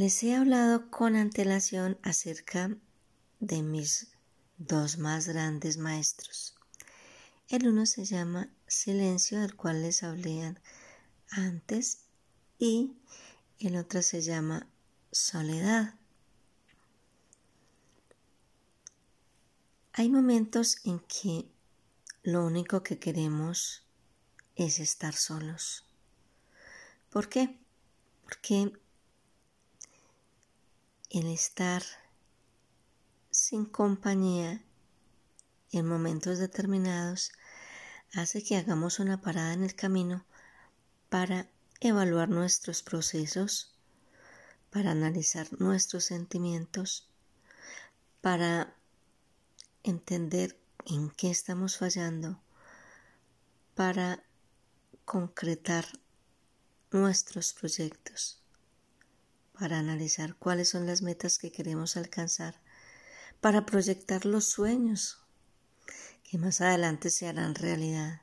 Les he hablado con antelación acerca de mis dos más grandes maestros. El uno se llama Silencio, del cual les hablé antes, y el otro se llama Soledad. Hay momentos en que lo único que queremos es estar solos. ¿Por qué? Porque el estar sin compañía en momentos determinados hace que hagamos una parada en el camino para evaluar nuestros procesos, para analizar nuestros sentimientos, para entender en qué estamos fallando, para concretar nuestros proyectos, para analizar cuáles son las metas que queremos alcanzar, para proyectar los sueños que más adelante se harán realidad.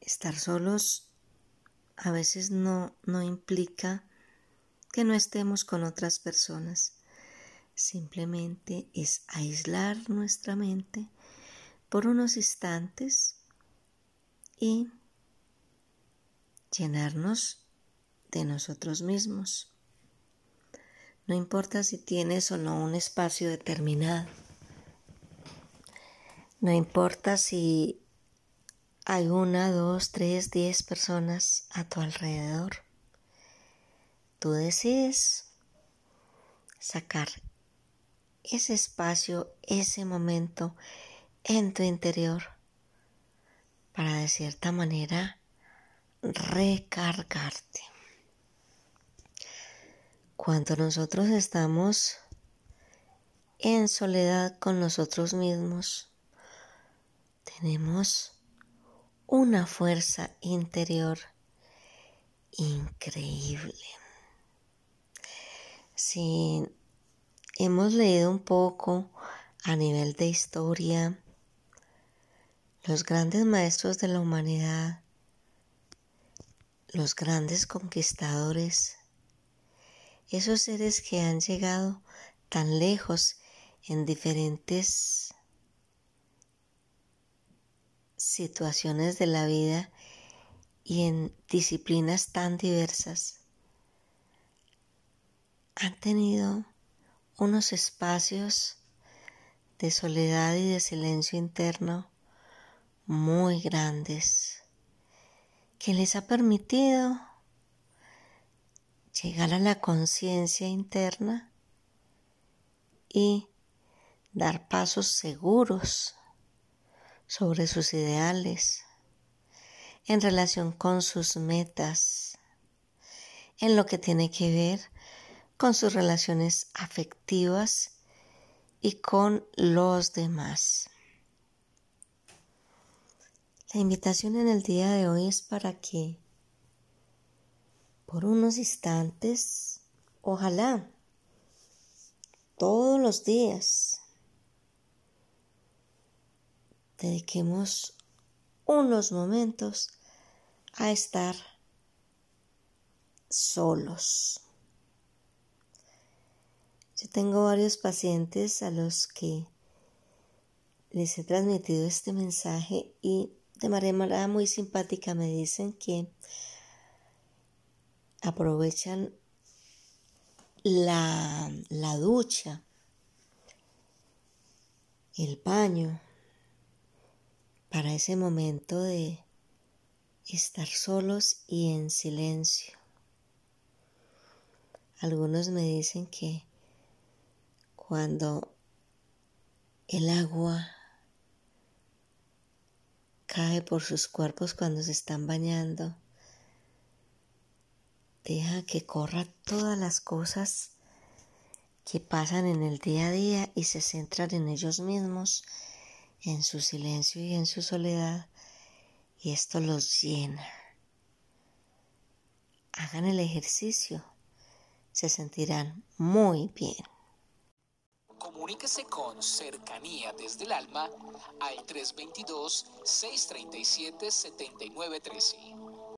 Estar solos a veces no, no implica que no estemos con otras personas. Simplemente es aislar nuestra mente por unos instantes y llenarnos de nosotros mismos. No importa si tienes o no un espacio determinado. No importa si hay una, dos, tres, diez personas a tu alrededor. Tú decides sacar ese espacio, ese momento en tu interior para de cierta manera recargarte. Cuando nosotros estamos en soledad con nosotros mismos, tenemos una fuerza interior increíble. Si hemos leído un poco a nivel de historia, los grandes maestros de la humanidad, los grandes conquistadores, esos seres que han llegado tan lejos en diferentes situaciones de la vida y en disciplinas tan diversas, han tenido unos espacios de soledad y de silencio interno muy grandes que les ha permitido llegar a la conciencia interna y dar pasos seguros sobre sus ideales, en relación con sus metas, en lo que tiene que ver con sus relaciones afectivas y con los demás. La invitación en el día de hoy es para que por unos instantes, ojalá, todos los días, dediquemos unos momentos a estar solos. Yo tengo varios pacientes a los que les he transmitido este mensaje y de manera muy simpática me dicen que aprovechan la, la ducha, el baño, para ese momento de estar solos y en silencio. Algunos me dicen que cuando el agua cae por sus cuerpos cuando se están bañando, Deja que corra todas las cosas que pasan en el día a día y se centran en ellos mismos, en su silencio y en su soledad, y esto los llena. Hagan el ejercicio, se sentirán muy bien. Comuníquese con cercanía desde el alma al 322-637-7913.